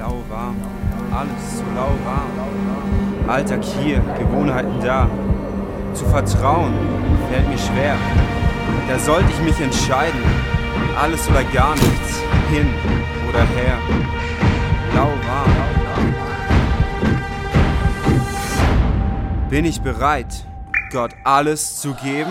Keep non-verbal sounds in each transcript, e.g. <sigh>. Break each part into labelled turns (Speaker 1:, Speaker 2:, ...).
Speaker 1: Lauwarm, alles so lauwarm. Alltag hier, Gewohnheiten da. Zu vertrauen fällt mir schwer. Da sollte ich mich entscheiden. Alles oder gar nichts, hin oder her. Lauwarm. Bin ich bereit, Gott alles zu geben?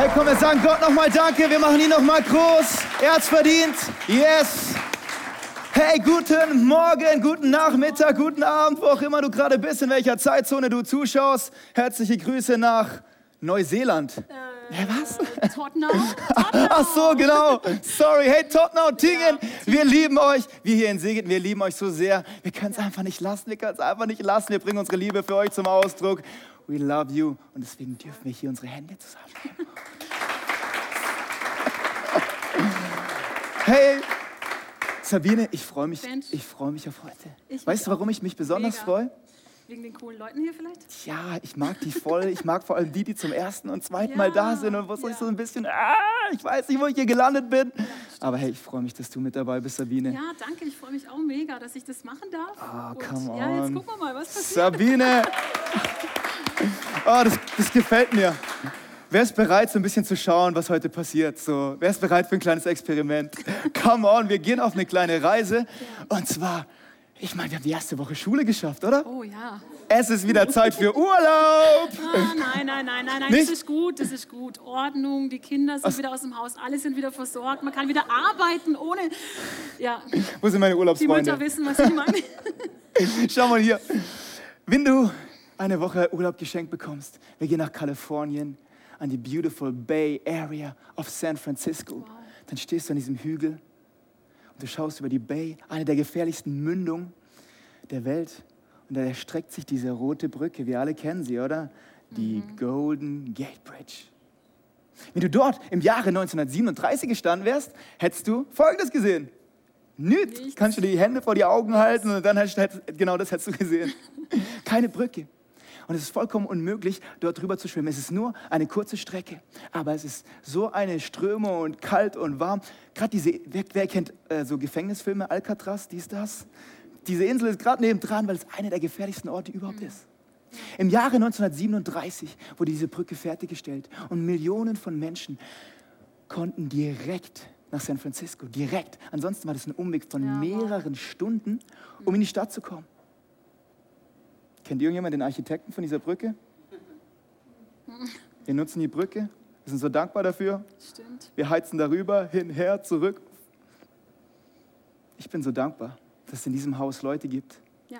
Speaker 2: Hey, komm, wir sagen Gott nochmal Danke. Wir machen ihn nochmal groß. Er hat's verdient. Yes. Hey, guten Morgen, guten Nachmittag, guten Abend, wo auch immer du gerade bist, in welcher Zeitzone du zuschaust. Herzliche Grüße nach Neuseeland. Hä, was?
Speaker 3: Tottenham. <laughs>
Speaker 2: Ach so, genau. Sorry. Hey, Tottenham, Tingen, wir lieben euch. Wir hier in Segeten, wir lieben euch so sehr. Wir können es einfach nicht lassen. Wir können es einfach nicht lassen. Wir bringen unsere Liebe für euch zum Ausdruck. We love you. Und deswegen dürfen wir hier unsere Hände zusammennehmen. Hey, Sabine, ich freue mich,
Speaker 3: Mensch.
Speaker 2: ich freue mich auf heute.
Speaker 3: Ich
Speaker 2: weißt du, warum ich mich besonders
Speaker 3: Mega.
Speaker 2: freue?
Speaker 3: Wegen den coolen Leuten hier vielleicht?
Speaker 2: Ja, ich mag die voll. Ich mag vor allem die, die zum ersten und zweiten Mal da
Speaker 3: Ja,
Speaker 2: sind und wo es
Speaker 3: ja.
Speaker 2: so ein bisschen, ah, ich weiß nicht, wo ich hier gelandet bin. Aber hey, ich freue mich, dass du mit dabei bist, Sabine.
Speaker 3: Ja, danke. Ich freue mich auch mega, dass ich das machen darf.
Speaker 2: Ah,
Speaker 3: Und
Speaker 2: come
Speaker 3: Ja, jetzt
Speaker 2: on.
Speaker 3: gucken wir mal, was passiert.
Speaker 2: Sabine! Oh, <laughs> das, das gefällt mir. Wer ist bereit, so ein bisschen zu schauen, was heute passiert? So, wer ist bereit für ein kleines Experiment? <laughs> Come on, wir gehen auf eine kleine Reise. Und zwar, ich meine, wir haben die erste Woche Schule geschafft, oder?
Speaker 3: Oh ja.
Speaker 2: Es ist wieder Zeit für Urlaub.
Speaker 3: Ah, nein, nein, nein, nein, nein.
Speaker 2: Nicht?
Speaker 3: Das ist gut, das ist gut. Ordnung, die Kinder sind wieder aus dem Haus, alle sind wieder versorgt. Man kann wieder arbeiten ohne. Ja,
Speaker 2: Wo sind meine
Speaker 3: die
Speaker 2: Urlaubsfreunde?
Speaker 3: Mütter wissen, was ich meine. <laughs>
Speaker 2: Schau mal hier. Wenn du eine Woche Urlaub geschenkt bekommst, wir gehen nach Kalifornien, an die beautiful Bay Area of San Francisco. Dann stehst du an diesem Hügel und du schaust über die Bay, eine der gefährlichsten Mündungen der Welt. Und da erstreckt sich diese rote Brücke. Wir alle kennen sie, oder? Die Golden Gate Bridge. Wenn du dort im Jahre 1937 gestanden wärst, hättest du Folgendes gesehen. Nichts. Kannst du die Hände vor die Augen halten und dann hättest, hättest, genau das hättest du gesehen. <laughs> Keine Brücke. Und es ist vollkommen unmöglich, dort drüber zu schwimmen. Es ist nur eine kurze Strecke. Aber es ist so eine Strömung und kalt und warm. Gerade diese, wer, wer kennt äh, so Gefängnisfilme, Alcatraz, dies, das? Diese Insel ist gerade nebendran, weil es einer der gefährlichsten Orte überhaupt ist. Im Jahre 1937 wurde diese Brücke fertiggestellt und Millionen von Menschen konnten direkt nach San Francisco, direkt. Ansonsten war das ein Umweg von
Speaker 3: Ja,
Speaker 2: mehreren Stunden, um in die Stadt zu kommen. Kennt irgendjemand den Architekten von dieser Brücke? Wir nutzen die Brücke, wir sind so dankbar dafür.
Speaker 3: Stimmt.
Speaker 2: Wir heizen darüber, hin, her, zurück. Ich bin so dankbar, dass es in diesem Haus Leute gibt,
Speaker 3: Ja.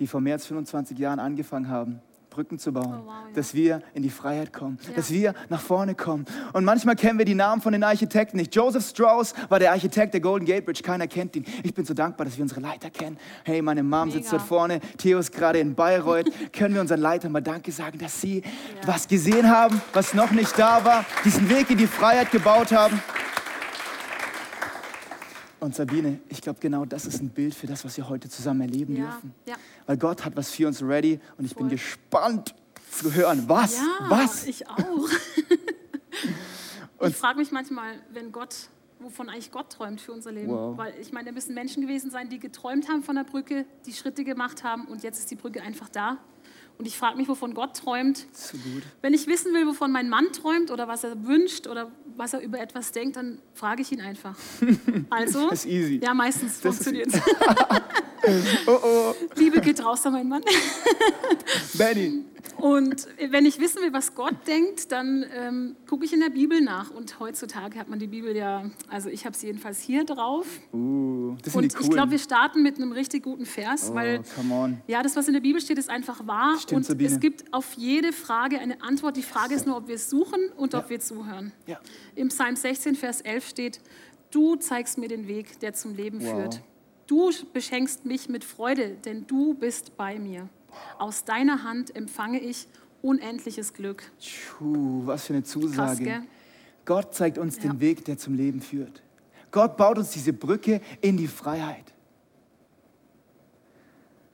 Speaker 2: die vor mehr als 25 Jahren angefangen haben, Brücken zu bauen,
Speaker 3: Oh, wow, ja.
Speaker 2: dass wir in die Freiheit kommen,
Speaker 3: Ja.
Speaker 2: dass wir nach vorne kommen. Und manchmal kennen wir die Namen von den Architekten nicht. Joseph Strauss war der Architekt der Golden Gate Bridge, keiner kennt ihn. Ich bin so dankbar, dass wir unsere Leiter kennen. Hey, meine Mom sitzt
Speaker 3: Mega.
Speaker 2: dort vorne, Theo ist gerade in Bayreuth. <laughs> Können wir unseren Leitern mal Danke sagen, dass sie was gesehen haben, was noch nicht da war, diesen Weg in die Freiheit gebaut haben. Und Sabine, ich glaube, genau das ist ein Bild für das, was wir heute zusammen erleben
Speaker 3: Ja,
Speaker 2: dürfen.
Speaker 3: ja.
Speaker 2: Weil Gott hat was für uns ready und ich bin
Speaker 3: Voll.
Speaker 2: gespannt zu hören, was,
Speaker 3: Ja,
Speaker 2: was.
Speaker 3: ich auch. <laughs> ich frage mich manchmal, wenn Gott, wovon eigentlich Gott träumt für unser Leben.
Speaker 2: Wow.
Speaker 3: Weil ich meine, da müssen Menschen gewesen sein, die geträumt haben von der Brücke, die Schritte gemacht haben und jetzt ist die Brücke einfach da. Und ich frage mich, wovon Gott träumt.
Speaker 2: Zu gut.
Speaker 3: Wenn ich wissen will, wovon mein Mann träumt oder was er wünscht oder was er über etwas denkt, dann frage ich ihn einfach. <laughs> Also,
Speaker 2: Das ist easy.
Speaker 3: ja, meistens funktioniert es. <laughs>
Speaker 2: Oh oh,
Speaker 3: Liebe geht raus an meinen Mann.
Speaker 2: Benny.
Speaker 3: Und wenn ich wissen will, was Gott denkt, dann ähm, gucke ich in der Bibel nach. Und heutzutage hat man die Bibel ja, also ich habe sie jedenfalls hier drauf.
Speaker 2: Uh, das sind
Speaker 3: Und
Speaker 2: die
Speaker 3: ich glaube, wir starten mit einem richtig guten Vers,
Speaker 2: oh,
Speaker 3: weil ja, das, was in der Bibel steht, ist einfach wahr.
Speaker 2: Stimmt,
Speaker 3: und
Speaker 2: Sabine.
Speaker 3: es gibt auf jede Frage eine Antwort. Die Frage ist nur, ob wir es suchen und ob
Speaker 2: Ja.
Speaker 3: wir zuhören.
Speaker 2: Ja.
Speaker 3: Im Psalm 16, Vers 11 steht, du zeigst mir den Weg, der zum Leben
Speaker 2: Wow.
Speaker 3: führt. Du beschenkst mich mit Freude, denn du bist bei mir. Aus deiner Hand empfange ich unendliches Glück.
Speaker 2: Puh, was für eine Zusage.
Speaker 3: gell?
Speaker 2: Gott zeigt uns
Speaker 3: Ja.
Speaker 2: den Weg, der zum Leben führt. Gott baut uns diese Brücke in die Freiheit.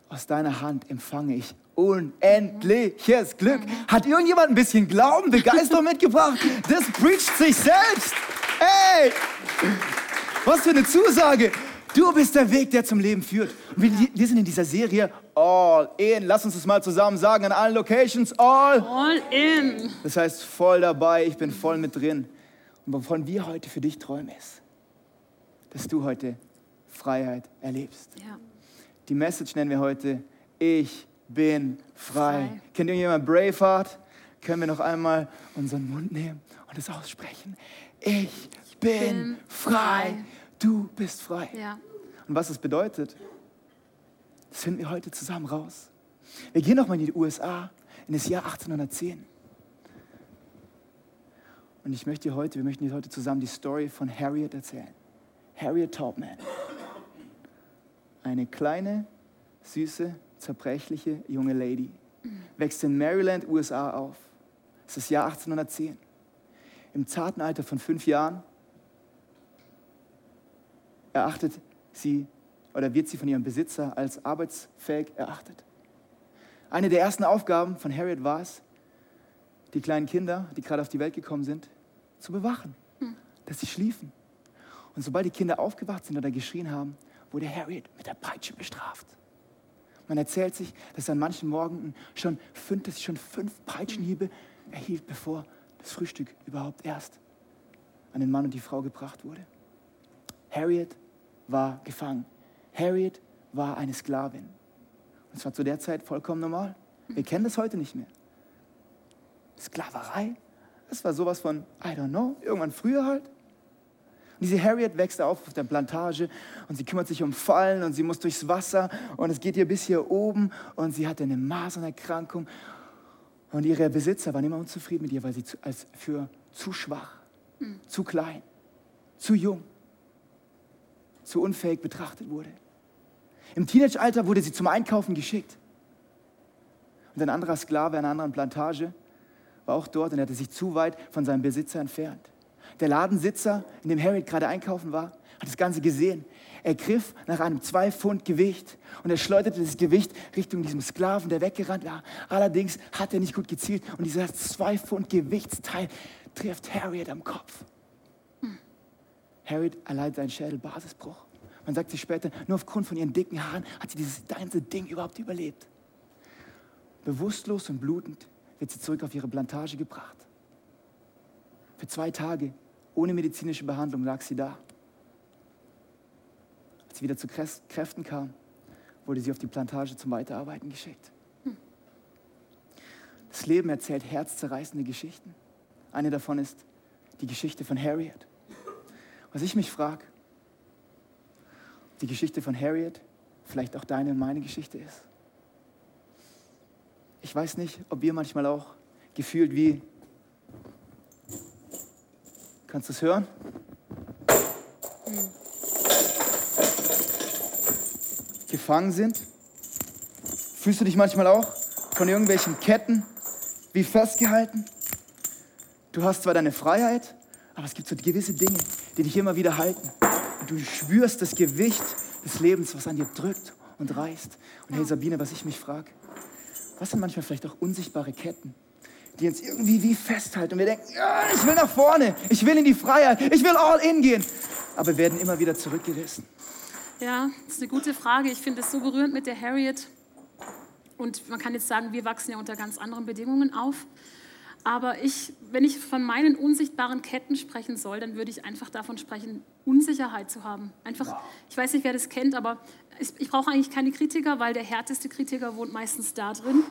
Speaker 2: Aus deiner Hand empfange ich unendliches Glück. Hat irgendjemand ein bisschen Glauben, Begeisterung <laughs> mitgebracht? Das preacht sich selbst. Hey, was für eine Zusage. Du bist der Weg, der zum Leben führt. Und wir, wir sind in dieser Serie All In. Lass uns das mal zusammen sagen an allen Locations. All
Speaker 3: All in.
Speaker 2: das heißt, voll dabei, ich bin voll mit drin. Und wovon wir heute für dich träumen ist, dass du heute Freiheit erlebst.
Speaker 3: Ja.
Speaker 2: Die Message nennen wir heute, ich bin frei.
Speaker 3: Frei.
Speaker 2: Kennt irgendjemand Braveheart? Können wir noch einmal unseren Mund nehmen und es aussprechen? Ich bin,
Speaker 3: bin
Speaker 2: frei.
Speaker 3: frei.
Speaker 2: Du bist frei.
Speaker 3: ja.
Speaker 2: Und was das bedeutet, das finden wir heute zusammen raus. Wir gehen nochmal in die USA, in das Jahr 1810. Und ich möchte dir heute, wir möchten dir heute zusammen die Story von Harriet erzählen. Harriet Tubman. Eine kleine, süße, zerbrechliche junge Lady. Wächst in Maryland, USA auf. Es ist das Jahr 1810. Im zarten Alter von fünf Jahren erachtet sie oder wird sie von ihrem Besitzer als arbeitsfähig erachtet. Eine der ersten Aufgaben von Harriet war es, die kleinen Kinder, die gerade auf die Welt gekommen sind, zu bewachen, dass sie schliefen. Und sobald die Kinder aufgewacht sind oder geschrien haben, wurde Harriet mit der Peitsche bestraft. Man erzählt sich, dass an manchen Morgen schon fünf, dass sie schon fünf Peitschenhiebe erhielt, bevor das Frühstück überhaupt erst an den Mann und die Frau gebracht wurde. Harriet war gefangen. Harriet war eine Sklavin. Und es war zu der Zeit vollkommen normal. Wir kennen das heute nicht mehr. Sklaverei, das war sowas von, I don't know, irgendwann früher halt. Und diese Harriet wächst auf auf der Plantage und sie kümmert sich um Fallen und sie muss durchs Wasser und es geht ihr bis hier oben und sie hatte eine Masernerkrankung und ihre Besitzer waren immer unzufrieden mit ihr, weil sie zu, als für zu schwach, zu klein, zu jung, zu unfähig betrachtet wurde. Im Teenageralter wurde sie zum Einkaufen geschickt. Und ein anderer Sklave einer anderen Plantage war auch dort und er hatte sich zu weit von seinem Besitzer entfernt. Der Ladensitzer, in dem Harriet gerade einkaufen war, hat das Ganze gesehen. Er griff nach einem zwei Pfund Gewicht und er schleuderte das Gewicht Richtung diesem Sklaven, der weggerannt war. Allerdings hat er nicht gut gezielt und dieser zwei Pfund Gewichtsteil trifft Harriet am Kopf. Harriet erleidet einen Schädelbasisbruch. Man sagt sich später, nur aufgrund von ihren dicken Haaren hat sie dieses ganze Ding überhaupt überlebt. Bewusstlos und blutend wird sie zurück auf ihre Plantage gebracht. Für zwei Tage, ohne medizinische Behandlung, lag sie da. Als sie wieder zu Krä- Kräften kam, wurde sie auf die Plantage zum Weiterarbeiten geschickt. Das Leben erzählt herzzerreißende Geschichten. Eine davon ist die Geschichte von Harriet. Was ich mich frage, die Geschichte von Harriet vielleicht auch deine und meine Geschichte ist. Ich weiß nicht, ob wir manchmal auch gefühlt wie, kannst du es hören? Gefangen sind. Fühlst du dich manchmal auch von irgendwelchen Ketten wie festgehalten? Du hast zwar deine Freiheit, aber es gibt so gewisse Dinge, die dich immer wieder halten. Und du spürst das Gewicht des Lebens, was an dir drückt und reißt. Und hey Sabine, was ich mich frage, was sind manchmal vielleicht auch unsichtbare Ketten, die uns irgendwie wie festhalten und wir denken, ja, ich will nach vorne, ich will in die Freiheit, ich will all in gehen, aber werden immer wieder zurückgerissen.
Speaker 3: Ja, das ist eine gute Frage. Ich finde es so berührend mit der Harriet. Und man kann jetzt sagen, wir wachsen ja unter ganz anderen Bedingungen auf. Aber ich, wenn ich von meinen unsichtbaren Ketten sprechen soll, dann würde ich einfach davon sprechen, Unsicherheit zu haben. Einfach, ich weiß nicht, wer das kennt, aber ich, ich brauche eigentlich keine Kritiker, weil der härteste Kritiker wohnt meistens da drin.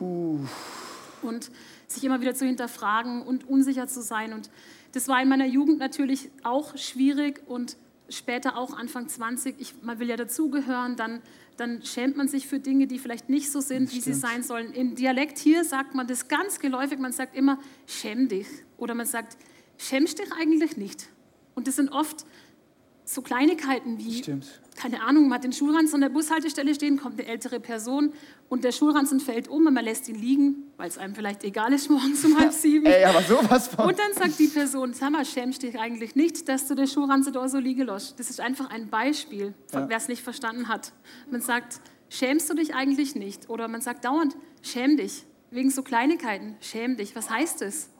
Speaker 3: Und sich immer wieder zu hinterfragen und unsicher zu sein. Und das war in meiner Jugend natürlich auch schwierig und später auch Anfang 20. Ich, man will ja dazugehören, dann, dann schämt man sich für Dinge, die vielleicht nicht so sind, wie sie sein sollen. Im Dialekt hier sagt man das ganz geläufig, man sagt immer, schäm dich. Oder man sagt, schämst dich eigentlich nicht. Und das sind oft so Kleinigkeiten wie,
Speaker 2: Stimmt.
Speaker 3: Keine Ahnung, man hat den Schulranzen an der Bushaltestelle stehen, kommt eine ältere Person und der Schulranzen fällt um und man lässt ihn liegen, weil es einem vielleicht egal ist, <laughs> morgens um halb sieben.
Speaker 2: Ey, aber sowas von.
Speaker 3: Und dann sagt die Person, sag mal, schämst dich eigentlich nicht, dass du den Schuhranze da so liegen lässt. Das ist einfach ein Beispiel,
Speaker 2: Ja.
Speaker 3: wer es nicht verstanden hat. Man sagt, schämst du dich eigentlich nicht? Oder man sagt dauernd, schäm dich, wegen so Kleinigkeiten, schäm dich. Was heißt das?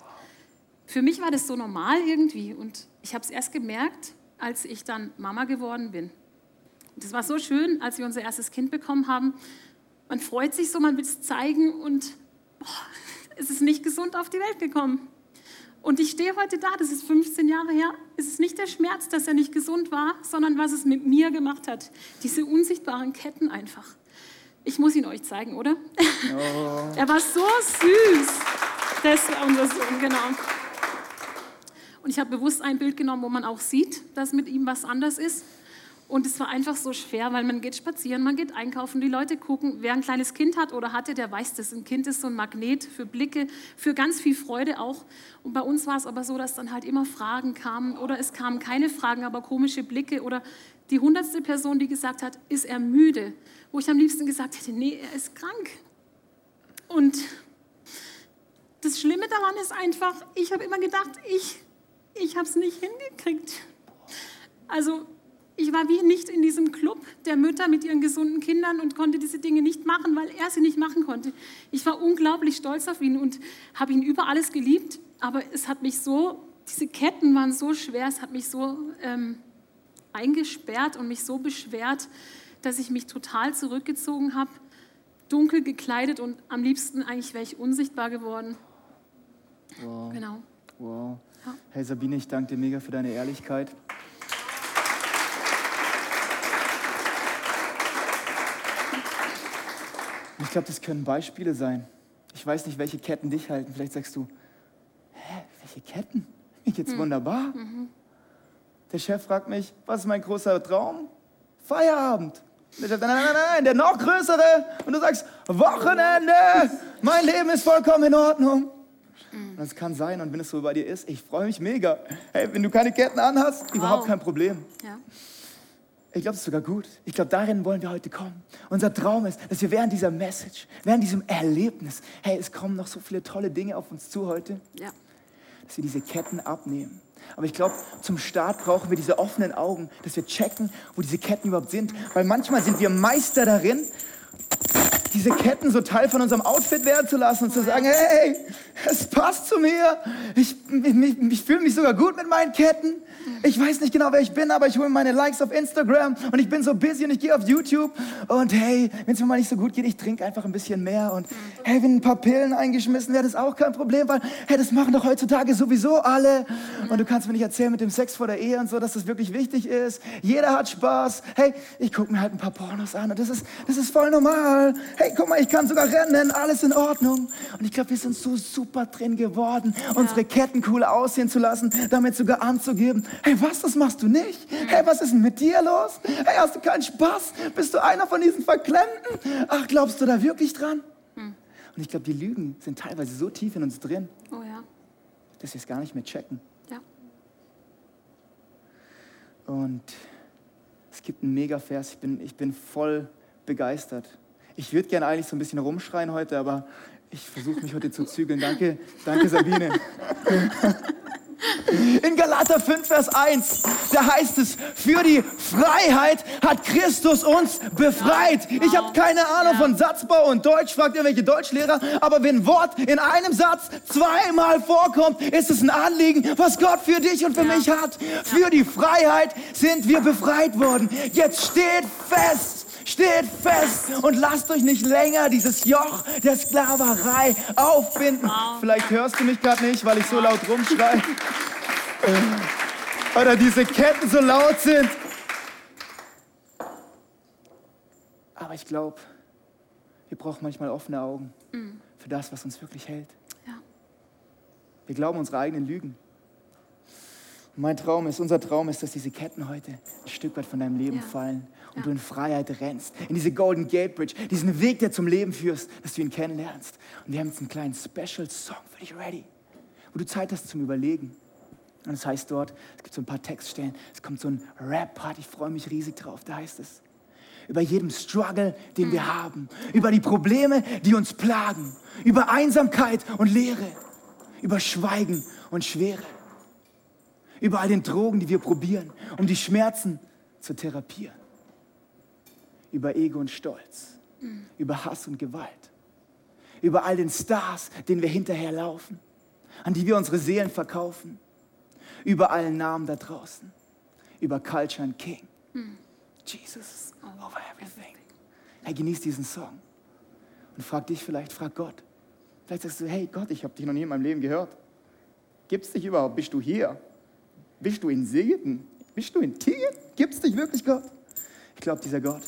Speaker 3: Für mich war das so normal irgendwie und ich habe es erst gemerkt, als ich dann Mama geworden bin. Das war so schön, als wir unser erstes Kind bekommen haben. Man freut sich so, man will es zeigen und boah, <laughs> es ist nicht gesund auf die Welt gekommen. Und ich stehe heute da, das ist 15 Jahre her. Es ist nicht der Schmerz, dass er nicht gesund war, sondern was es mit mir gemacht hat. Diese unsichtbaren Ketten einfach. Ich muss ihn euch zeigen, oder? <laughs> er war so süß. Das war unser Sohn, genau. Und ich habe bewusst ein Bild genommen, wo man auch sieht, dass mit ihm was anders ist. Und es war einfach so schwer, weil man geht spazieren, man geht einkaufen, die Leute gucken. Wer ein kleines Kind hat oder hatte, der weiß das. Ein Kind ist so ein Magnet für Blicke, für ganz viel Freude auch. Und bei uns war es aber so, dass dann halt immer Fragen kamen oder es kamen keine Fragen, aber komische Blicke oder die hundertste Person, die gesagt hat, ist er müde? Wo ich am liebsten gesagt hätte, nee, er ist krank. Und das Schlimme daran ist einfach, ich habe immer gedacht, ich, ich habe es nicht hingekriegt. Also ich war wie nicht in diesem Club der Mütter mit ihren gesunden Kindern und konnte diese Dinge nicht machen, weil er sie nicht machen konnte. Ich war unglaublich stolz auf ihn und habe ihn über alles geliebt, aber es hat mich so, diese Ketten waren so schwer, es hat mich so ähm, eingesperrt und mich so beschwert, dass ich mich total zurückgezogen habe, dunkel gekleidet und am liebsten eigentlich wäre ich unsichtbar geworden.
Speaker 2: Wow.
Speaker 3: Genau.
Speaker 2: wow.
Speaker 3: Ja.
Speaker 2: Hey Sabine, ich danke dir mega für deine Ehrlichkeit. Ich glaube, das können Beispiele sein. Ich weiß nicht, welche Ketten dich halten. Vielleicht sagst du, hä, welche Ketten? Mir geht's wunderbar. Der Chef fragt mich, was ist mein großer Traum? Feierabend. Ich sag, nein, nein, nein, der noch größere. Und du sagst, Wochenende. Mein Leben ist vollkommen in Ordnung. Und das kann sein. Und wenn es so bei dir ist, ich freue mich mega. Hey, wenn du keine Ketten anhast, überhaupt kein Problem.
Speaker 3: Ja.
Speaker 2: Ich glaube, das ist sogar gut. Ich glaube, darin wollen wir heute kommen. Unser Traum ist, dass wir während dieser Message, während diesem Erlebnis, hey, es kommen noch so viele tolle Dinge auf uns zu heute,
Speaker 3: ja.
Speaker 2: dass wir diese Ketten abnehmen. Aber ich glaube, zum Start brauchen wir diese offenen Augen, dass wir checken, wo diese Ketten überhaupt sind. Weil manchmal sind wir Meister darin, diese Ketten so Teil von unserem Outfit werden zu lassen und zu sagen, hey, es passt zu mir. Ich, ich, ich fühle mich sogar gut mit meinen Ketten. Ich weiß nicht genau, wer ich bin, aber ich hole meine Likes auf Instagram und ich bin so busy und ich gehe auf YouTube. Und hey, wenn es mir mal nicht so gut geht, ich trinke einfach ein bisschen mehr. Und hey, wenn ein paar Pillen eingeschmissen werden, ist auch kein Problem, weil hey, das machen doch heutzutage sowieso alle. Und du kannst mir nicht erzählen mit dem Sex vor der Ehe und so, dass das wirklich wichtig ist. Jeder hat Spaß. Hey, ich gucke mir halt ein paar Pornos an und das ist, das ist voll normal. Hey, guck mal, ich kann sogar rennen, alles in Ordnung. Und ich glaube, wir sind so super drin geworden, unsere Ketten cool aussehen zu lassen, damit sogar anzugeben. Hey, was, das machst du nicht? Hey, was ist denn mit dir los? Hey, hast du keinen Spaß? Bist du einer von diesen Verklemmten? Ach, glaubst du da wirklich dran? Und ich glaube, die Lügen sind teilweise so tief in uns drin,
Speaker 3: Oh ja.
Speaker 2: dass wir es gar nicht mehr checken.
Speaker 3: Ja.
Speaker 2: Und es gibt einen Mega-Vers, ich bin, ich bin voll begeistert. Ich würde gerne eigentlich so ein bisschen rumschreien heute, aber ich versuche mich heute zu zügeln. Danke, danke Sabine. In Galater 5, Vers 1, da heißt es, für die Freiheit hat Christus uns befreit. Ich habe keine Ahnung von Satzbau und Deutsch, fragt irgendwelche Deutschlehrer, aber wenn Wort in einem Satz zweimal vorkommt, ist es ein Anliegen, was Gott für dich und für mich hat. Für die Freiheit sind wir befreit worden. Jetzt steht fest, steht fest und lasst euch nicht länger dieses Joch der Sklaverei aufbinden. Vielleicht hörst du mich gerade nicht, weil ich so laut rumschreie. <laughs> Oder diese Ketten so laut sind. Aber ich glaube, wir brauchen manchmal offene Augen für das, was uns wirklich hält.
Speaker 3: Ja.
Speaker 2: Wir glauben unsere eigenen Lügen. Und mein Traum ist, unser Traum ist, dass diese Ketten heute ein Stück weit von deinem Leben
Speaker 3: Ja.
Speaker 2: fallen und du in Freiheit rennst, in diese Golden Gate Bridge, diesen Weg, der zum Leben führst, dass du ihn kennenlernst. Und wir haben jetzt einen kleinen Special Song für dich ready, wo du Zeit hast zum Überlegen. Und es heißt dort, es gibt so ein paar Textstellen, es kommt so ein Rap-Part, ich freue mich riesig drauf, da heißt es, über jedem Struggle, den wir haben, über die Probleme, die uns plagen, über Einsamkeit und Leere, über Schweigen und Schwere, über all den Drogen, die wir probieren, um die Schmerzen zu therapieren, über Ego und Stolz, über Hass und Gewalt, über all den Stars, denen wir hinterherlaufen, an die wir unsere Seelen verkaufen, über allen Namen da draußen, über Culture and King. Jesus over everything. Hey, genieß diesen Song und frag dich vielleicht, frag Gott. Vielleicht sagst du, hey Gott, ich habe dich noch nie in meinem Leben gehört. Gibt's dich überhaupt? Bist du hier? Bist du in Segen? Bist du in Tier? Gibt's dich wirklich, Gott? Ich glaube, dieser Gott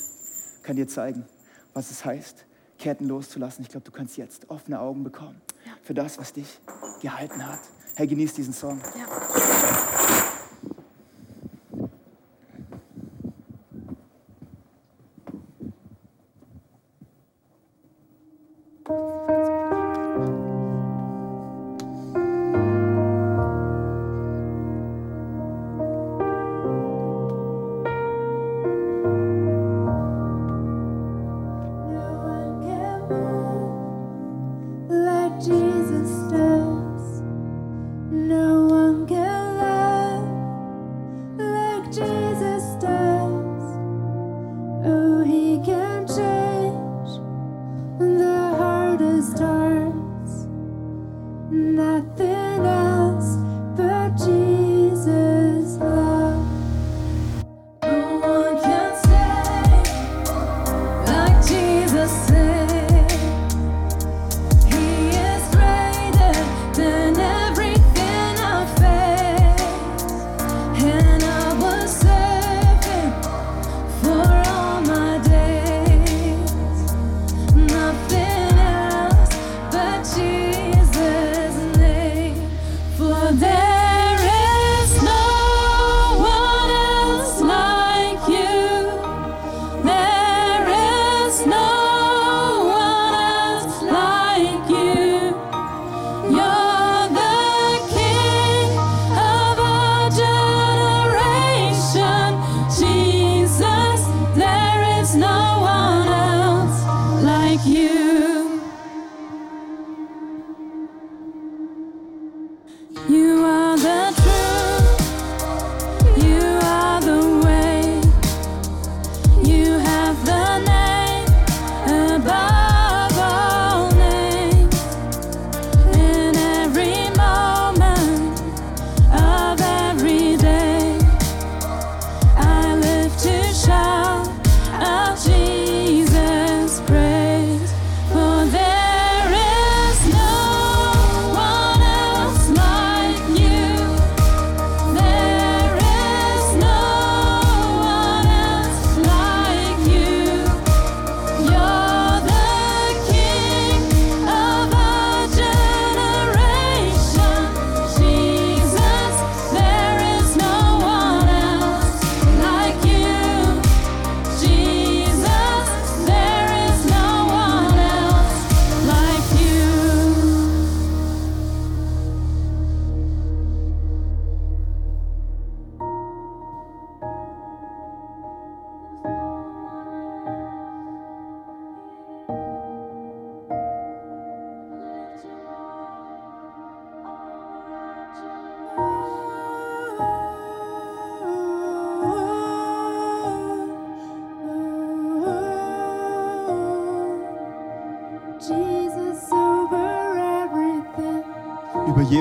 Speaker 2: kann dir zeigen, was es heißt, Ketten loszulassen. Ich glaube, du kannst jetzt offene Augen bekommen für das, was dich gehalten hat. Hey, genieß diesen Song.
Speaker 4: Ja.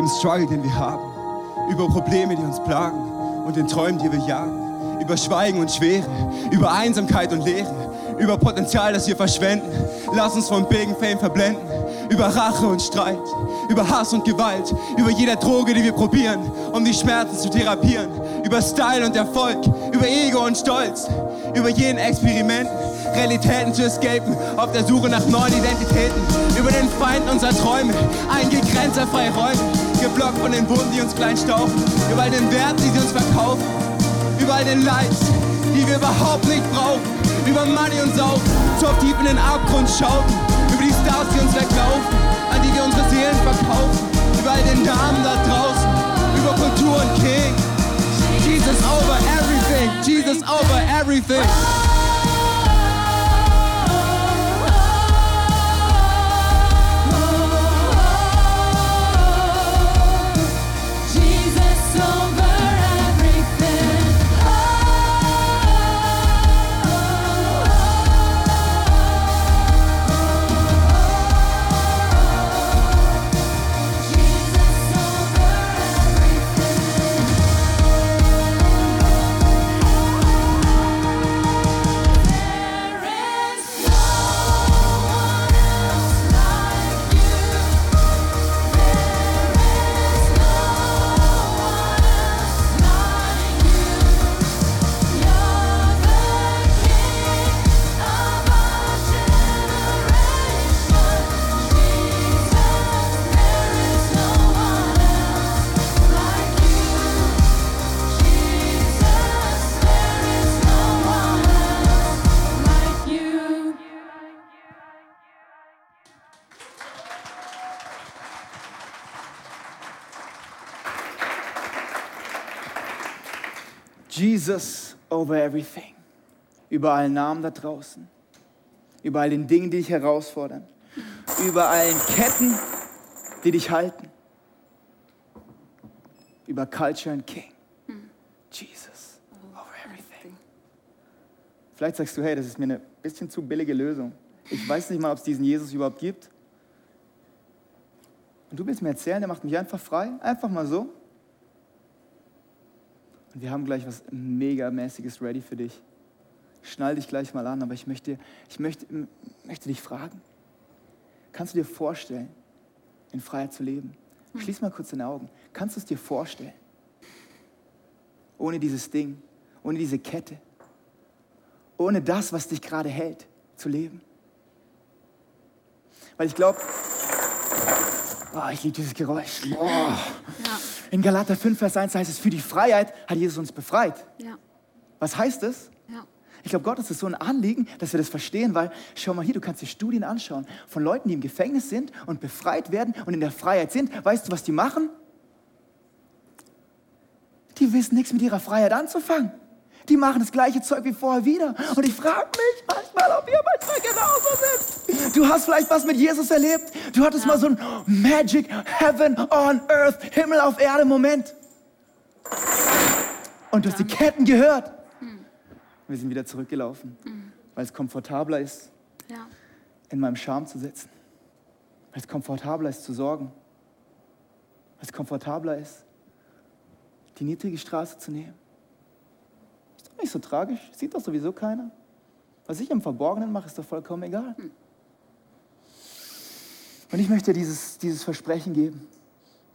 Speaker 1: Struggle, den wir haben, über Probleme, die uns plagen und den Träumen, die wir jagen, über Schweigen und Schwere, über Einsamkeit und Leere, über Potenzial, das wir verschwenden. Lass uns von Big Fame verblenden, über Rache und Streit, über Hass und Gewalt, über jede Droge, die wir probieren, um die Schmerzen zu therapieren, über Style und Erfolg, über Ego und Stolz, über jeden Experiment, Realitäten zu escapen, auf der Suche nach neuen Identitäten, über den Feind unserer Träume, eingegrenzter freie Räume, geblockt von den Wunden, die uns klein staufen. Überall den Wert, die sie uns verkaufen. Überall den Leid, die wir überhaupt nicht brauchen. Über Money und Sau, top tief in den Abgrund schauten. Über die Stars, die uns weglaufen, an die wir unsere Seelen verkaufen. Überall den Damen da draußen, über Kultur und King.
Speaker 2: Jesus over everything, Jesus over everything. Über allen Namen da draußen. Über all den Dingen, die dich herausfordern. Über allen Ketten, die dich halten. Über Culture and King. Jesus over everything. Vielleicht sagst du, hey, das ist mir eine bisschen zu billige Lösung. Ich weiß nicht mal, ob es diesen Jesus überhaupt gibt. Und du willst mir erzählen, der macht mich einfach frei, einfach mal so. Und wir haben gleich was megamäßiges ready für dich. Schnall dich gleich mal an, aber ich möchte, ich möchte, möchte dich fragen. Kannst du dir vorstellen, in Freiheit zu leben? Schließ mal kurz deine Augen. Kannst du es dir vorstellen? Ohne dieses Ding, ohne diese Kette, ohne das, was dich gerade hält, zu leben. Weil ich glaube, oh, ich liebe dieses Geräusch. Oh.
Speaker 3: Ja,
Speaker 2: In Galater 5, Vers 1 heißt es, für die Freiheit hat Jesus uns befreit.
Speaker 3: ja,
Speaker 2: Was heißt das?
Speaker 3: ja.
Speaker 2: Ich glaube, Gott ist es so ein Anliegen, dass wir das verstehen, weil schau mal hier, du kannst dir Studien anschauen von Leuten, die im Gefängnis sind und befreit werden und in der Freiheit sind. Weißt du, was die machen? Die wissen nichts mit ihrer Freiheit anzufangen. Die machen das gleiche Zeug wie vorher wieder. Und ich frage mich manchmal, ob wir manchmal genauso sind. Du hast vielleicht was mit Jesus erlebt. Du hattest mal so ein Magic Heaven on Earth, Himmel auf Erde Moment. Und du hast die Ketten gehört. Wir sind wieder zurückgelaufen, weil es komfortabler ist,
Speaker 3: ja.
Speaker 2: in meinem Charme zu sitzen. Weil es komfortabler ist, zu sorgen. Weil es komfortabler ist, die niedrige Straße zu nehmen. Nicht so tragisch, sieht doch sowieso keiner. Was ich im Verborgenen mache, ist doch vollkommen egal. Und ich möchte dir dieses, dieses Versprechen geben.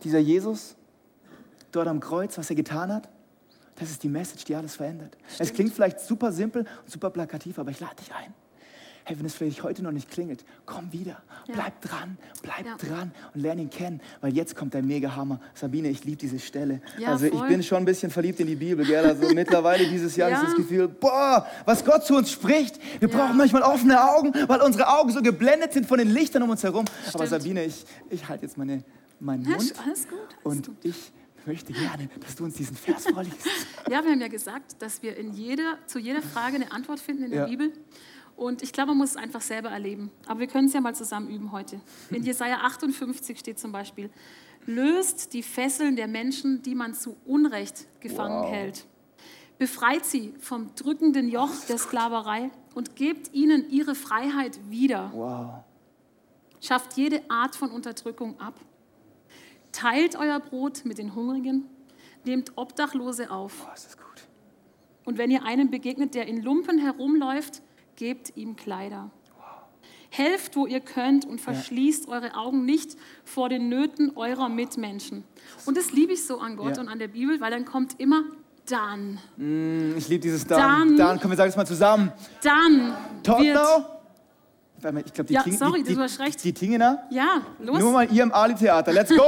Speaker 2: Dieser Jesus, dort am Kreuz, was er getan hat, das ist die Message, die alles verändert. Es klingt vielleicht super simpel und super plakativ, aber ich lade dich ein. Hey, wenn es vielleicht heute noch nicht klingelt, komm wieder.
Speaker 3: Ja.
Speaker 2: Bleib dran, bleib
Speaker 3: Ja.
Speaker 2: dran und lern ihn kennen, weil jetzt kommt ein mega Hammer. Sabine, ich liebe diese Stelle.
Speaker 3: Ja,
Speaker 2: also ich
Speaker 3: voll.
Speaker 2: bin schon ein bisschen verliebt in die Bibel, gell? Also mittlerweile dieses Jahr <laughs>
Speaker 3: Ja.
Speaker 2: ist das Gefühl, boah, was Gott zu uns spricht. Wir brauchen manchmal offene Augen, weil unsere Augen so geblendet sind von den Lichtern um uns herum. Aber
Speaker 3: Stimmt.
Speaker 2: Sabine, ich, ich halte jetzt meine, meinen Mund
Speaker 3: alles gut. Alles
Speaker 2: und
Speaker 3: gut.
Speaker 2: ich möchte gerne, dass du uns diesen Vers vorliest. <laughs>
Speaker 3: Ja, wir haben ja gesagt, dass wir in jeder, zu jeder Frage eine Antwort finden in der. Bibel. Und ich glaube, man muss es einfach selber erleben. Aber wir können es ja mal zusammen üben heute. In <laughs> Jesaja 58 steht zum Beispiel: Löst die Fesseln der Menschen, die man zu Unrecht gefangen
Speaker 2: Wow.
Speaker 3: hält. Befreit sie vom drückenden Joch der Sklaverei und gebt ihnen ihre Freiheit wieder.
Speaker 2: Wow.
Speaker 3: Schafft jede Art von Unterdrückung ab. Teilt euer Brot mit den Hungrigen. Nehmt Obdachlose auf.
Speaker 2: Boah, ist das gut.
Speaker 3: Und wenn ihr einem begegnet, der in Lumpen herumläuft, gebt ihm Kleider. Helft, wo ihr könnt und verschließt eure Augen nicht vor den Nöten eurer Mitmenschen. Und das liebe ich so an Gott
Speaker 2: Ja.
Speaker 3: und an der Bibel, weil dann kommt immer dann.
Speaker 2: Mm, Ich liebe dieses Dann.
Speaker 3: Dann-
Speaker 2: Dann, komm, wir sagen es mal zusammen.
Speaker 3: Dann
Speaker 2: mal, Ich glaube, die,
Speaker 3: Ja,
Speaker 2: Ting-
Speaker 3: sorry,
Speaker 2: die, die, die Tingener.
Speaker 3: Ja, los.
Speaker 2: Nur mal ihr im Ali-Theater. Let's go.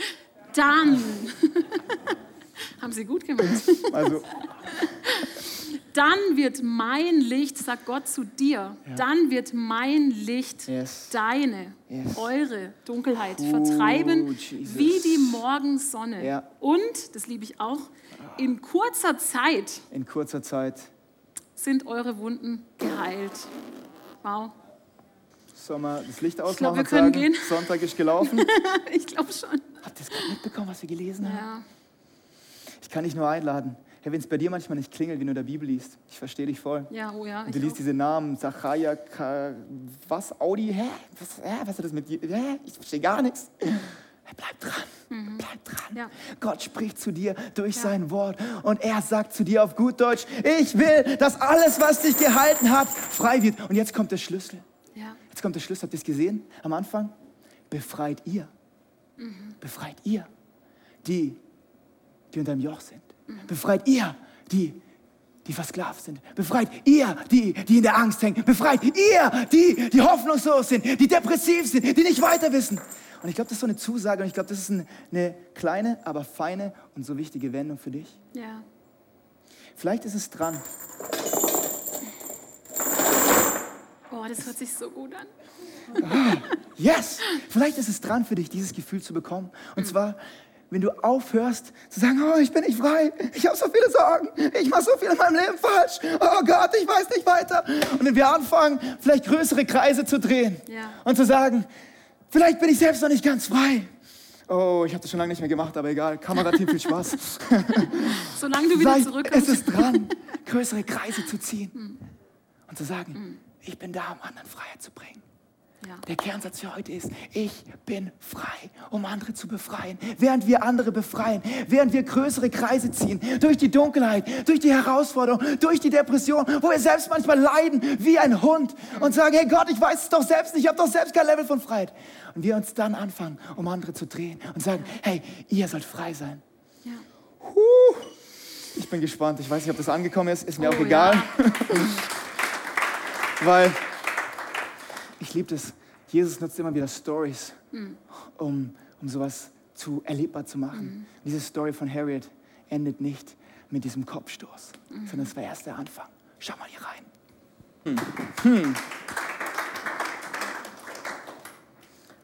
Speaker 2: <laughs>
Speaker 3: Dann. <laughs> Haben sie gut gemacht.
Speaker 2: Also, <laughs>
Speaker 3: Dann wird mein Licht, sagt Gott zu dir, dann wird mein Licht
Speaker 2: Yes.
Speaker 3: deine,
Speaker 2: Yes.
Speaker 3: eure Dunkelheit
Speaker 2: Oh,
Speaker 3: vertreiben,
Speaker 2: Jesus.
Speaker 3: wie die Morgensonne.
Speaker 2: Ja.
Speaker 3: Und, das liebe ich auch, in kurzer Zeit
Speaker 2: in kurzer Zeit.
Speaker 3: sind eure Wunden geheilt. Wow,
Speaker 2: Sollen wir das Licht ausmachen
Speaker 3: glaub, wir können
Speaker 2: sagen,
Speaker 3: gehen.
Speaker 2: Sonntag ist gelaufen? <laughs>
Speaker 3: ich glaube schon.
Speaker 2: Habt ihr es gerade mitbekommen, was wir gelesen haben?
Speaker 3: Ja.
Speaker 2: Ich kann dich nur einladen. Hey, wenn es bei dir manchmal nicht klingelt, wenn du in der Bibel liest, ich verstehe dich voll.
Speaker 3: ja, oh ja.
Speaker 2: Und du liest
Speaker 3: auch.
Speaker 2: diese Namen, Zachariah, Ka, was, Audi, hä? Was, hä? was hat das mit dir? Hä? Ich verstehe gar nichts. Bleib dran, bleib dran.
Speaker 3: Mhm. Ja.
Speaker 2: Gott spricht zu dir durch sein Wort und er sagt zu dir auf gut Deutsch, ich will, dass alles, was dich gehalten hat, frei wird. Und jetzt kommt der Schlüssel.
Speaker 3: Ja.
Speaker 2: Jetzt kommt der Schlüssel, habt ihr es gesehen am Anfang? Befreit ihr.
Speaker 3: Mhm.
Speaker 2: Befreit ihr die, die unter dem Joch sind.
Speaker 3: Mhm.
Speaker 2: Befreit ihr die, die versklavt sind. Befreit ihr die, die in der Angst hängen. Befreit ihr die, die hoffnungslos sind, die depressiv sind, die nicht weiter wissen. Und ich glaube, das ist so eine Zusage und ich glaube, das ist ein, eine kleine, aber feine und so wichtige Wendung für dich.
Speaker 3: ja.
Speaker 2: Vielleicht ist es dran,
Speaker 3: Oh, das hört sich so gut an.
Speaker 2: Yes! Vielleicht ist es dran für dich, dieses Gefühl zu bekommen. Und zwar, wenn du aufhörst zu sagen, oh, ich bin nicht frei, ich habe so viele Sorgen, ich mache so viel in meinem Leben falsch, oh Gott, ich weiß nicht weiter. Und wenn wir anfangen, vielleicht größere Kreise zu drehen
Speaker 3: Ja.
Speaker 2: und zu sagen, vielleicht bin ich selbst noch nicht ganz frei. Oh, ich habe das schon lange nicht mehr gemacht, aber egal. Kamerateam, viel Spaß. <laughs>
Speaker 3: Solange du wieder zurückkommst.
Speaker 2: ist es dran, größere Kreise zu ziehen und zu sagen, ich bin da, um anderen Freiheit zu bringen.
Speaker 3: Ja.
Speaker 2: Der Kernsatz für heute ist, ich bin frei, um andere zu befreien. Während wir andere befreien, während wir größere Kreise ziehen, durch die Dunkelheit, durch die Herausforderung, durch die Depression, wo wir selbst manchmal leiden wie ein Hund und sagen, hey Gott, ich weiß es doch selbst nicht, ich habe doch selbst kein Level von Freiheit. Und wir uns dann anfangen, um andere zu drehen und sagen, hey, ihr sollt frei sein.
Speaker 3: Ja.
Speaker 2: Huh. Ich bin gespannt. Ich weiß nicht, ob das angekommen ist. Ist mir
Speaker 3: Oh,
Speaker 2: auch egal.
Speaker 3: ja. <laughs>
Speaker 2: Weil ich liebe das. Jesus nutzt immer wieder Stories, um, um sowas zu erlebbar zu machen. Diese Story von Harriet endet nicht mit diesem Kopfstoß, sondern es war erst der Anfang. Schau mal hier rein. Hm.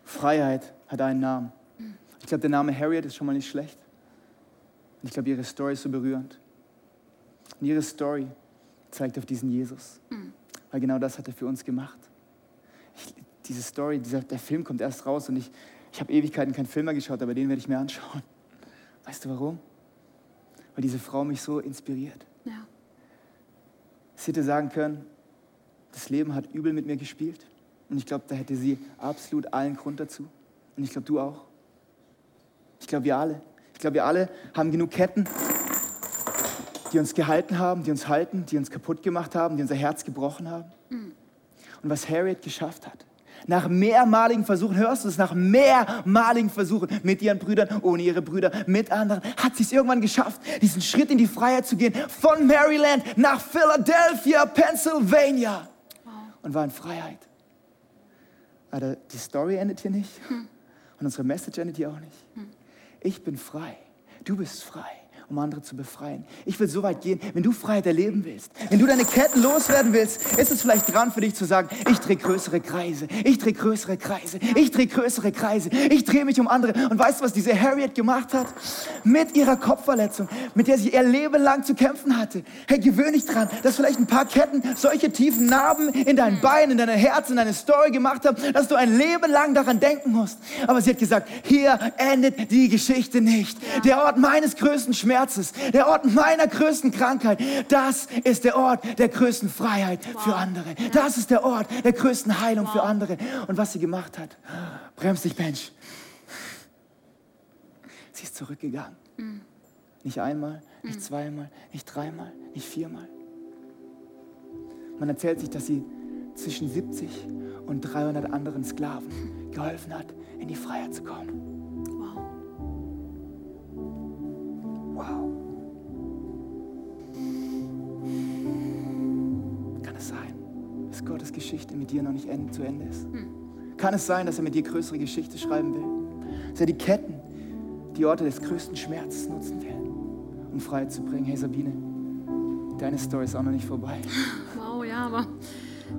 Speaker 2: Freiheit hat einen Namen. Ich glaube, der Name Harriet ist schon mal nicht schlecht. Und ich glaube, ihre Story ist so berührend. Und ihre Story zeigt auf diesen Jesus. Weil genau das hat er für uns gemacht. Diese Story, dieser, der Film kommt erst raus und ich, ich habe Ewigkeiten keinen Film mehr geschaut, aber den werde ich mir anschauen. Weißt du warum? Weil diese Frau mich so inspiriert.
Speaker 3: Ja.
Speaker 2: Sie hätte sagen können, das Leben hat übel mit mir gespielt. Und ich glaube, da hätte sie absolut allen Grund dazu. Und ich glaube, du auch. Ich glaube, wir alle. Ich glaube, wir alle haben genug Ketten, die uns gehalten haben, die uns halten, die uns kaputt gemacht haben, die unser Herz gebrochen haben. Und was Harriet geschafft hat, nach mehrmaligen Versuchen, hörst du es, nach mehrmaligen Versuchen mit ihren Brüdern, ohne ihre Brüder, mit anderen, hat sie es irgendwann geschafft, diesen Schritt in die Freiheit zu gehen, von Maryland nach Philadelphia, Pennsylvania. Und war in Freiheit. Aber die Story endet hier nicht und unsere Message endet hier auch nicht. Ich bin frei. Du bist frei, um andere zu befreien. Ich will so weit gehen, wenn du Freiheit erleben willst, wenn du deine Ketten loswerden willst, ist es vielleicht dran für dich zu sagen, ich drehe größere Kreise, ich drehe größere Kreise, ich drehe größere Kreise, ich drehe mich um andere. Und weißt du, was diese Harriet gemacht hat? Mit ihrer Kopfverletzung, mit der sie ihr Leben lang zu kämpfen hatte. Hey, gewöhn dich dran, dass vielleicht ein paar Ketten solche tiefen Narben in deinen Beinen, in deinem Herz, in deine Story gemacht haben, dass du ein Leben lang daran denken musst. Aber sie hat gesagt, hier endet die Geschichte nicht. Der Ort meines größten Schmerzes, der Ort meiner größten Krankheit, das ist der Ort der größten Freiheit für andere. Das ist der Ort der größten Heilung für andere. Und was sie gemacht hat, bremst dich, Mensch. Sie ist zurückgegangen. Nicht einmal, nicht zweimal, nicht dreimal, nicht viermal. Man erzählt sich, dass sie zwischen 70 und 300 anderen Sklaven <laughs> geholfen hat, in die Freiheit zu kommen.
Speaker 3: Wow.
Speaker 2: Kann es sein, dass Gottes Geschichte mit dir noch nicht end- zu Ende ist? Kann es sein, dass er mit dir größere Geschichte schreiben will? Dass er die Ketten, die Orte des größten Schmerzes nutzen will, um Freiheit zu bringen? Hey Sabine, deine Story ist auch noch nicht vorbei. <laughs>
Speaker 3: Wow, ja, aber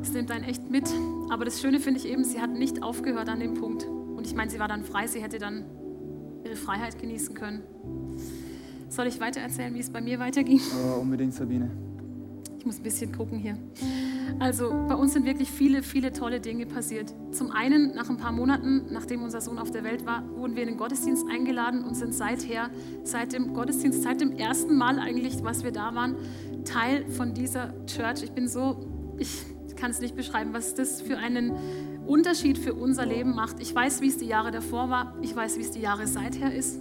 Speaker 3: es nimmt einen echt mit. Aber das Schöne finde ich eben, sie hat nicht aufgehört an dem Punkt. Und ich meine, sie war dann frei, sie hätte dann ihre Freiheit genießen können. Soll ich weiter erzählen, wie es bei mir weiterging?
Speaker 2: Oh, unbedingt, Sabine.
Speaker 3: Ich muss ein bisschen gucken hier. Also bei uns sind wirklich viele, viele tolle Dinge passiert. Zum einen, nach ein paar Monaten, nachdem unser Sohn auf der Welt war, wurden wir in den Gottesdienst eingeladen und sind seither, seit dem Gottesdienst, seit dem ersten Mal eigentlich, was wir da waren, Teil von dieser Church. Ich bin so, ich kann es nicht beschreiben, was das für einen Unterschied für unser Leben macht. Ich weiß, wie es die Jahre davor war. Ich weiß, wie es die Jahre seither ist.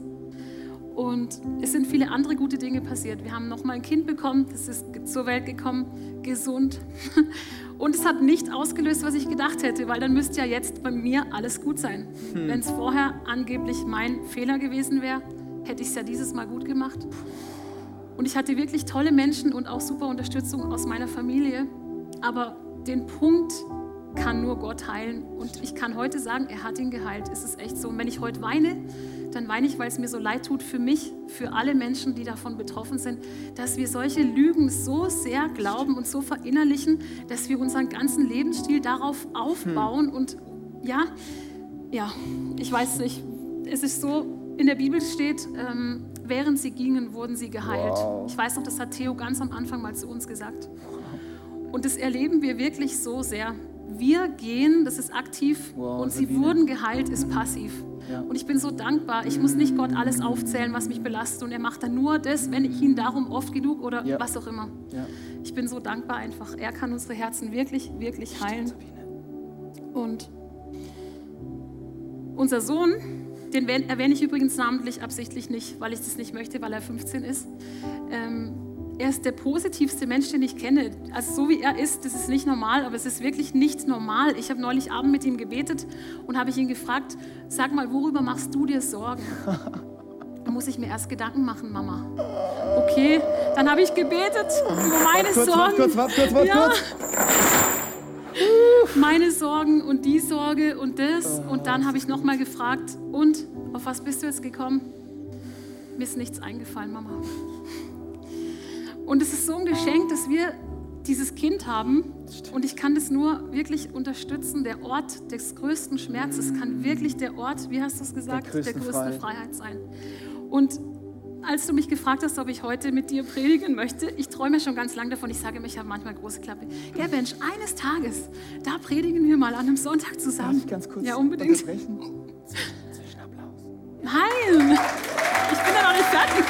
Speaker 3: Und es sind viele andere gute Dinge passiert. Wir haben nochmal ein Kind bekommen, das ist zur Welt gekommen, gesund. <laughs> Und es hat nicht ausgelöst, was ich gedacht hätte, weil dann müsste ja jetzt bei mir alles gut sein. Wenn es vorher angeblich mein Fehler gewesen wäre, hätte ich es ja dieses Mal gut gemacht. Und ich hatte wirklich tolle Menschen und auch super Unterstützung aus meiner Familie. Aber den Punkt kann nur Gott heilen. Und ich kann heute sagen, er hat ihn geheilt. Es ist echt so. Und wenn ich heute weine, dann weine ich, weil es mir so leid tut für mich, für alle Menschen, die davon betroffen sind, dass wir solche Lügen so sehr glauben und so verinnerlichen, dass wir unseren ganzen Lebensstil darauf aufbauen. Und ja, ja, ich weiß nicht, es ist so, in der Bibel steht, ähm, während sie gingen, wurden sie geheilt.
Speaker 2: Wow.
Speaker 3: Ich weiß noch, das hat Theo ganz am Anfang mal zu uns gesagt. Und das erleben wir wirklich so sehr. Wir gehen, das ist aktiv,
Speaker 2: Wow,
Speaker 3: und sie
Speaker 2: Sabine.
Speaker 3: wurden geheilt, ist passiv.
Speaker 2: Ja.
Speaker 3: Und ich bin so dankbar. Ich muss nicht Gott alles aufzählen, was mich belastet. Und er macht dann nur das, wenn ich ihn darum oft genug oder
Speaker 2: Ja.
Speaker 3: was auch immer.
Speaker 2: Ja.
Speaker 3: Ich bin so dankbar einfach. Er kann unsere Herzen wirklich, wirklich heilen. Und unser Sohn, den erwähne ich übrigens namentlich absichtlich nicht, weil ich das nicht möchte, weil er 15 ist. Ähm, er ist der positivste Mensch, den ich kenne. Also so wie er ist, das ist nicht normal, aber es ist wirklich nicht normal. Ich habe neulich Abend mit ihm gebetet und habe ich ihn gefragt, sag mal, worüber machst du dir Sorgen? Da muss ich mir erst Gedanken machen, Mama. Okay, dann habe ich gebetet über meine
Speaker 2: kurz,
Speaker 3: Sorgen.
Speaker 2: kurz, wart kurz, wart
Speaker 3: ja.
Speaker 2: kurz.
Speaker 3: Meine Sorgen und die Sorge und das. Und dann habe ich nochmal gefragt, und auf was bist du jetzt gekommen? Mir ist nichts eingefallen, Mama. Und es ist so ein Geschenk, dass wir dieses Kind haben. Und ich kann das nur wirklich unterstützen. Der Ort des größten Schmerzes kann wirklich der Ort, wie hast du es gesagt,
Speaker 2: größten
Speaker 3: größten
Speaker 2: Freiheit.
Speaker 3: Freiheit sein. Und als du mich gefragt hast, ob ich heute mit dir predigen möchte, ich träume schon ganz lange davon. Ich sage immer, ich habe manchmal große Klappe. Ja, Mensch, eines Tages, da predigen wir mal an einem Sonntag
Speaker 2: Darf
Speaker 3: zusammen.
Speaker 2: ich ganz kurz
Speaker 3: Ja, unbedingt.
Speaker 2: unterbrechen? <laughs> Zwischenapplaus.
Speaker 3: Nein, ich bin ja noch nicht fertig.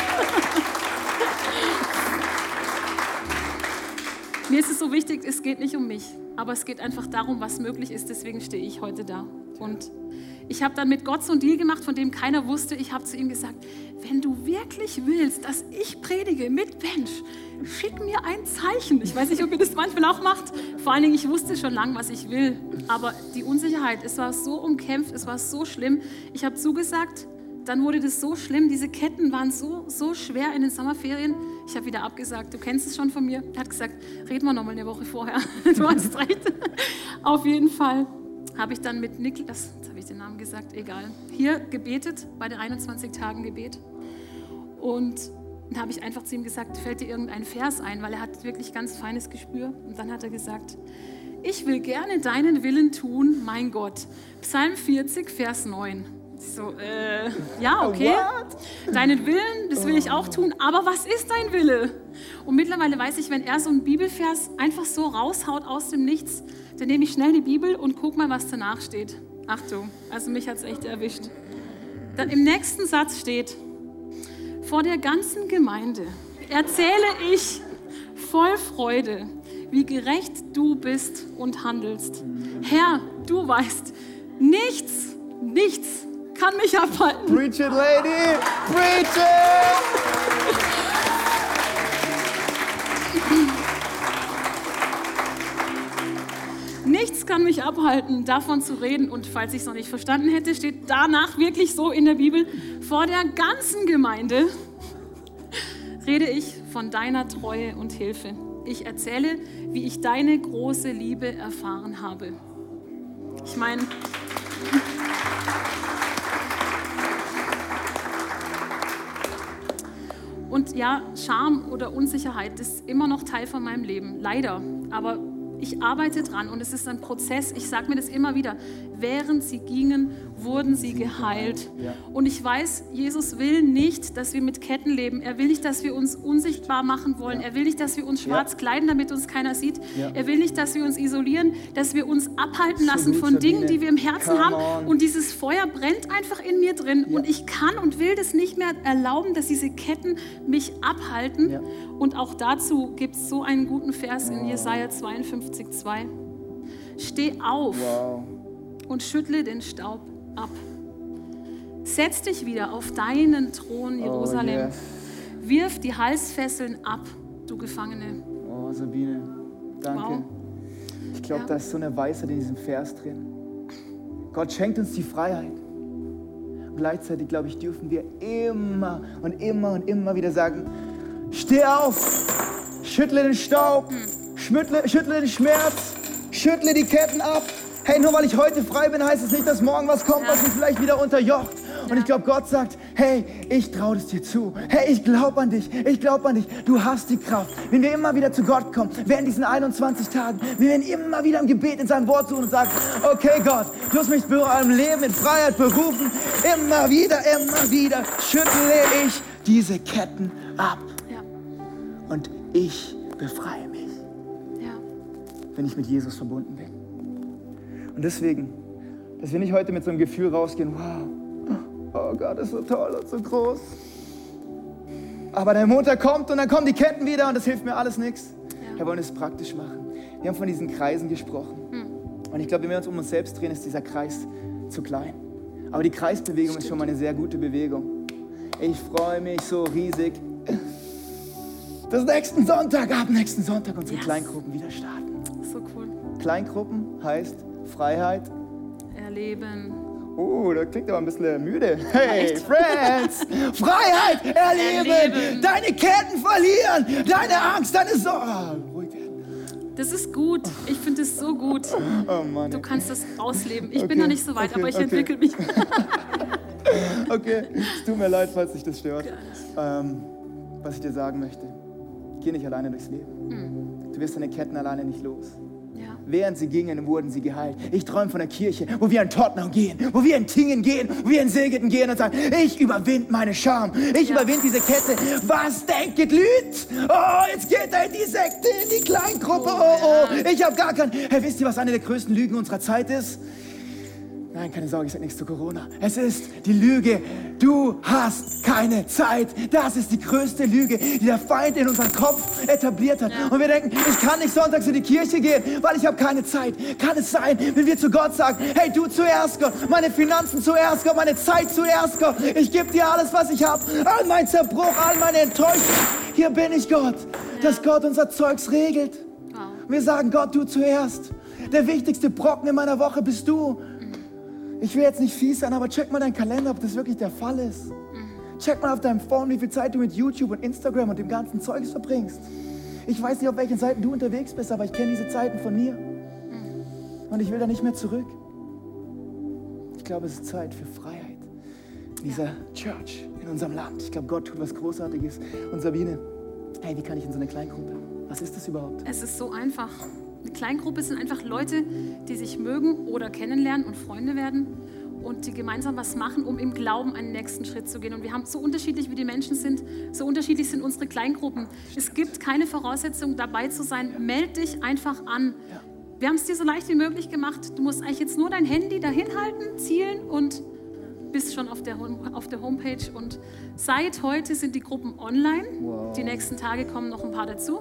Speaker 3: Mir ist es so wichtig, es geht nicht um mich, aber es geht einfach darum, was möglich ist. Deswegen stehe ich heute da. Und ich habe dann mit Gott so einen Deal gemacht, von dem keiner wusste. Ich habe zu ihm gesagt, wenn du wirklich willst, dass ich predige mit Bench, schick mir ein Zeichen. Ich weiß nicht, ob ihr das manchmal auch macht. Vor allen Dingen, ich wusste schon lange, was ich will. Aber die Unsicherheit, es war so umkämpft, es war so schlimm. Ich habe zugesagt, dann wurde das so schlimm, diese Ketten waren so, so schwer in den Sommerferien. Ich habe wieder abgesagt, du kennst es schon von mir. Er hat gesagt, reden wir nochmal eine Woche vorher. <laughs> Du hast recht. Auf jeden Fall habe ich dann mit Niklas, jetzt habe ich den Namen gesagt, egal, hier gebetet, bei den 21 Tagen Gebet. Und da habe ich einfach zu ihm gesagt, fällt dir irgendein Vers ein, weil er hat wirklich ganz feines Gespür. Und dann hat er gesagt, ich will gerne deinen Willen tun, mein Gott. Psalm 40, Vers 9. So, äh, ja, okay. Deinen Willen, das will ich auch tun, aber was ist dein Wille? Und mittlerweile weiß ich, wenn er so einen Bibelvers einfach so raushaut aus dem Nichts, dann nehme ich schnell die Bibel und guck mal, was danach steht. Achtung, also mich hat es echt erwischt. Dann im nächsten Satz steht, vor der ganzen Gemeinde erzähle ich voll Freude, wie gerecht du bist und handelst. Herr, du weißt, nichts, nichts kann mich abhalten.
Speaker 2: Preach it, lady! Preach it!
Speaker 3: Nichts kann mich abhalten, davon zu reden. Und falls ich es noch nicht verstanden hätte, steht danach wirklich so in der Bibel, vor der ganzen Gemeinde rede ich von deiner Treue und Hilfe. Ich erzähle, wie ich deine große Liebe erfahren habe. Ich meine, Und ja, Scham oder Unsicherheit ist immer noch Teil von meinem Leben, leider. Aber ich arbeite dran und es ist ein Prozess. Ich sage mir das immer wieder. Während sie gingen, wurden sie geheilt. Und ich weiß, Jesus will nicht, dass wir mit Ketten leben. Er will nicht, dass wir uns unsichtbar machen wollen. Er will nicht, dass wir uns schwarz kleiden, damit uns keiner sieht. Er will nicht, dass wir uns isolieren, dass wir uns abhalten lassen von Dingen, die wir im Herzen haben. Und dieses Feuer brennt einfach in mir drin. Und ich kann und will das nicht mehr erlauben, dass diese Ketten mich abhalten. Und auch dazu gibt es so einen guten Vers in Jesaja 52, 2. Steh auf
Speaker 2: Wow.
Speaker 3: Und schüttle den Staub ab. Setz dich wieder auf deinen Thron, Jerusalem.
Speaker 2: Oh, yes.
Speaker 3: Wirf die Halsfesseln ab, du Gefangene.
Speaker 2: Oh, Sabine, danke.
Speaker 3: Wow.
Speaker 2: Ich glaube,
Speaker 3: Ja.
Speaker 2: da ist so eine Weisheit in diesem Vers drin. Gott schenkt uns die Freiheit. Und gleichzeitig, glaube ich, dürfen wir immer und immer und immer wieder sagen, steh auf, schüttle den Staub, schüttle, schüttle den Schmerz, schüttle die Ketten ab. Hey, nur weil ich heute frei bin, heißt es nicht, dass morgen was kommt, was mich vielleicht wieder unterjocht Und ich glaube, Gott sagt, hey, ich traue es dir zu. Hey, ich glaube an dich. Ich glaube an dich. Du hast die Kraft. Wenn wir immer wieder zu Gott kommen, während diesen 21 Tagen, wir werden immer wieder im Gebet in seinem Wort suchen und sagen, okay Gott, du hast mich zu einem Leben in Freiheit berufen. Immer wieder, immer wieder schüttle ich diese Ketten ab.
Speaker 3: Ja,
Speaker 2: Und ich befreie mich,
Speaker 3: ja.
Speaker 2: wenn ich mit Jesus verbunden bin. Und deswegen, dass wir nicht heute mit so einem Gefühl rausgehen, wow, oh Gott, ist so toll und so groß. Aber der Montag kommt und dann kommen die Ketten wieder und das hilft mir alles nichts.
Speaker 3: Ja.
Speaker 2: Wir wollen es praktisch machen. Wir haben von diesen Kreisen gesprochen. Und ich glaube, wenn wir uns um uns selbst drehen, ist dieser Kreis zu klein. Aber die Kreisbewegung ist schon mal eine sehr gute Bewegung. Ich freue mich so riesig, dass nächsten Sonntag, ab nächsten Sonntag unsere
Speaker 3: Yes.
Speaker 2: Kleingruppen wieder starten.
Speaker 3: So cool.
Speaker 2: Kleingruppen heißt Freiheit.
Speaker 3: Erleben.
Speaker 2: Oh, das klingt aber ein bisschen müde. Hey,
Speaker 3: Echt?
Speaker 2: Friends! <laughs> Freiheit erleben!
Speaker 3: Erleben.
Speaker 2: Deine Ketten verlieren! Deine Angst, deine Sorge! ruhig werden.
Speaker 3: Das ist gut. Ich finde es so gut.
Speaker 2: Oh Mann.
Speaker 3: Du kannst das ausleben. Ich
Speaker 2: Okay,
Speaker 3: bin noch nicht so weit,
Speaker 2: okay,
Speaker 3: aber ich
Speaker 2: okay.
Speaker 3: entwickle mich. <laughs>
Speaker 2: Okay, es tut mir leid, falls dich das stört. Ähm, was ich dir sagen möchte, geh nicht alleine durchs Leben. Du wirst deine Ketten alleine nicht los. Während sie gingen, wurden sie geheilt. Ich träume von einer Kirche, wo wir in Tottenham gehen, wo wir in Tingen gehen, wo wir in Segeten gehen und sagen, ich überwinde meine Scham, ich
Speaker 3: Ja.
Speaker 2: überwinde diese Kette. Was denket Lüt? Oh, jetzt geht er in die Sekte, in die Kleingruppe.
Speaker 3: Oh,
Speaker 2: Oh, ich habe gar keinen. Hey, wisst ihr, was eine der größten Lügen unserer Zeit ist? Nein, keine Sorge, ich sage nichts zu Corona. Es ist die Lüge, du hast keine Zeit. Das ist die größte Lüge, die der Feind in unserem Kopf etabliert hat. Und wir denken, ich kann nicht sonntags in die Kirche gehen, weil ich habe keine Zeit. Kann es sein, wenn wir zu Gott sagen, hey, du zuerst Gott, meine Finanzen zuerst Gott, meine Zeit zuerst Gott. Ich gebe dir alles, was ich habe, all mein Zerbruch, all meine Enttäuschung. Hier bin ich Gott, dass Gott unser Zeugs regelt.
Speaker 3: Wow.
Speaker 2: Wir sagen, Gott, du zuerst. Der wichtigste Brocken in meiner Woche bist du. Ich will jetzt nicht fies sein, aber check mal deinen Kalender, ob das wirklich der Fall ist. Check mal auf deinem Phone, wie viel Zeit du mit YouTube und Instagram und dem ganzen Zeugs verbringst. Ich weiß nicht, auf welchen Seiten du unterwegs bist, aber ich kenne diese Zeiten von mir. Und ich will da nicht mehr zurück. Ich glaube, es ist Zeit für Freiheit in dieser Church, in unserem Land. Ich glaube, Gott tut was Großartiges. Und Sabine, hey, wie kann ich in so eine Kleingruppe? Was ist das überhaupt?
Speaker 3: Es ist so einfach. Eine Kleingruppe sind einfach Leute, die sich mögen oder kennenlernen und Freunde werden und die gemeinsam was machen, um im Glauben einen nächsten Schritt zu gehen. Und wir haben so unterschiedlich, wie die Menschen sind, so unterschiedlich sind unsere Kleingruppen. Es gibt keine Voraussetzung, dabei zu sein. Meld dich einfach an. Wir haben es dir so leicht wie möglich gemacht. Du musst eigentlich jetzt nur dein Handy dahin halten, zielen und bist schon auf der, auf der Homepage. Und seit heute sind die Gruppen online. Die nächsten Tage kommen noch ein paar dazu.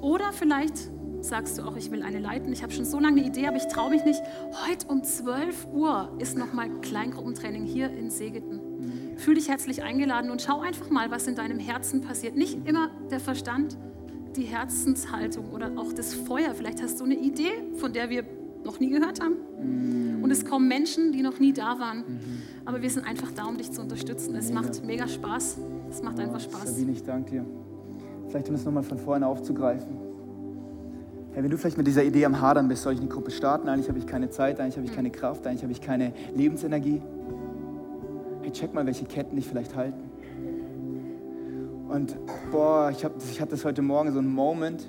Speaker 3: Oder vielleicht sagst du auch, ich will eine leiten. Ich habe schon so lange eine Idee, aber ich traue mich nicht. Heute um 12 Uhr ist nochmal Kleingruppentraining hier in Segeten. Fühl dich herzlich eingeladen und schau einfach mal, was in deinem Herzen passiert. Nicht immer der Verstand, die Herzenshaltung oder auch das Feuer. Vielleicht hast du eine Idee, von der wir noch nie gehört haben. Und es kommen Menschen, die noch nie da waren. Aber wir sind einfach da, um dich zu unterstützen. Es macht mega Spaß. Es macht einfach Spaß.
Speaker 2: Sabine, ich danke dir. Vielleicht um es nochmal von vorne aufzugreifen. Hey, wenn du vielleicht mit dieser Idee am Hadern bist, soll ich eine Gruppe starten? Eigentlich habe ich keine Zeit, eigentlich habe ich keine Kraft, eigentlich habe ich keine Lebensenergie. Hey, check mal, welche Ketten dich vielleicht halten. Und boah, ich, hab, ich hatte das heute Morgen, so einen Moment,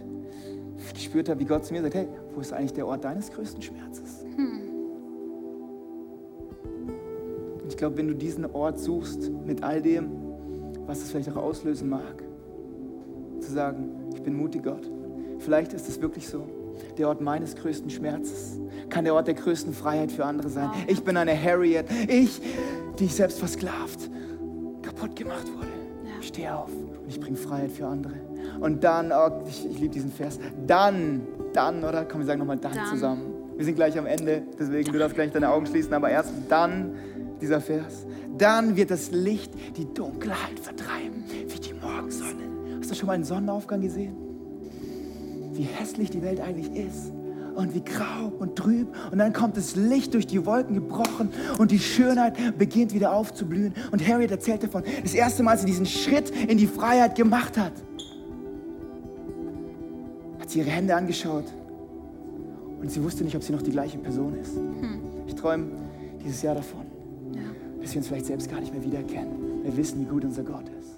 Speaker 2: ich gespürt habe, wie Gott zu mir sagt, hey, wo ist eigentlich der Ort deines größten Schmerzes? Und ich glaube, wenn du diesen Ort suchst, mit all dem, was es vielleicht auch auslösen mag, zu sagen, ich bin mutig, Gott. Vielleicht ist es wirklich so. Der Ort meines größten Schmerzes kann der Ort der größten Freiheit für andere sein. Ich bin eine Harriet. Ich, die ich selbst versklavt, kaputt gemacht wurde. Ich stehe auf und ich bringe Freiheit für andere. Und dann, oh, ich, ich liebe diesen Vers, dann, dann, oder? Komm, wir sagen nochmal dann,
Speaker 3: Dann.
Speaker 2: zusammen. Wir sind gleich am Ende, deswegen du darfst gleich deine Augen schließen, aber erst dann dieser Vers. Dann wird das Licht die Dunkelheit vertreiben, wie die Morgensonne. Hast du schon mal einen Sonnenaufgang gesehen? Wie hässlich die Welt eigentlich ist. Und wie grau und trüb. Und dann kommt das Licht durch die Wolken gebrochen und die Schönheit beginnt wieder aufzublühen. Und Harriet erzählt davon, das erste Mal, als sie diesen Schritt in die Freiheit gemacht hat, hat sie ihre Hände angeschaut und sie wusste nicht, ob sie noch die gleiche Person ist. Ich träume dieses Jahr davon,
Speaker 3: Ja.
Speaker 2: bis wir uns vielleicht selbst gar nicht mehr wiedererkennen. Wir wissen, wie gut unser Gott ist.